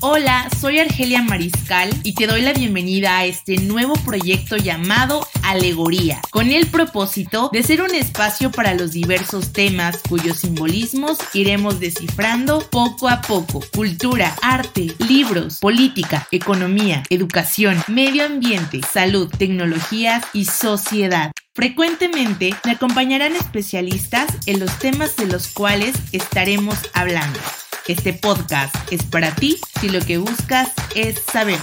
Hola, soy Argelia Mariscal y te doy la bienvenida a este nuevo proyecto llamado Alegoría, con el propósito de ser un espacio para los diversos temas cuyos simbolismos iremos descifrando poco a poco. Cultura, arte, libros, política, economía, educación, medio ambiente, salud, tecnologías y sociedad. Frecuentemente me acompañarán especialistas en los temas de los cuales estaremos hablando. Este podcast es para ti si lo que buscas es saber.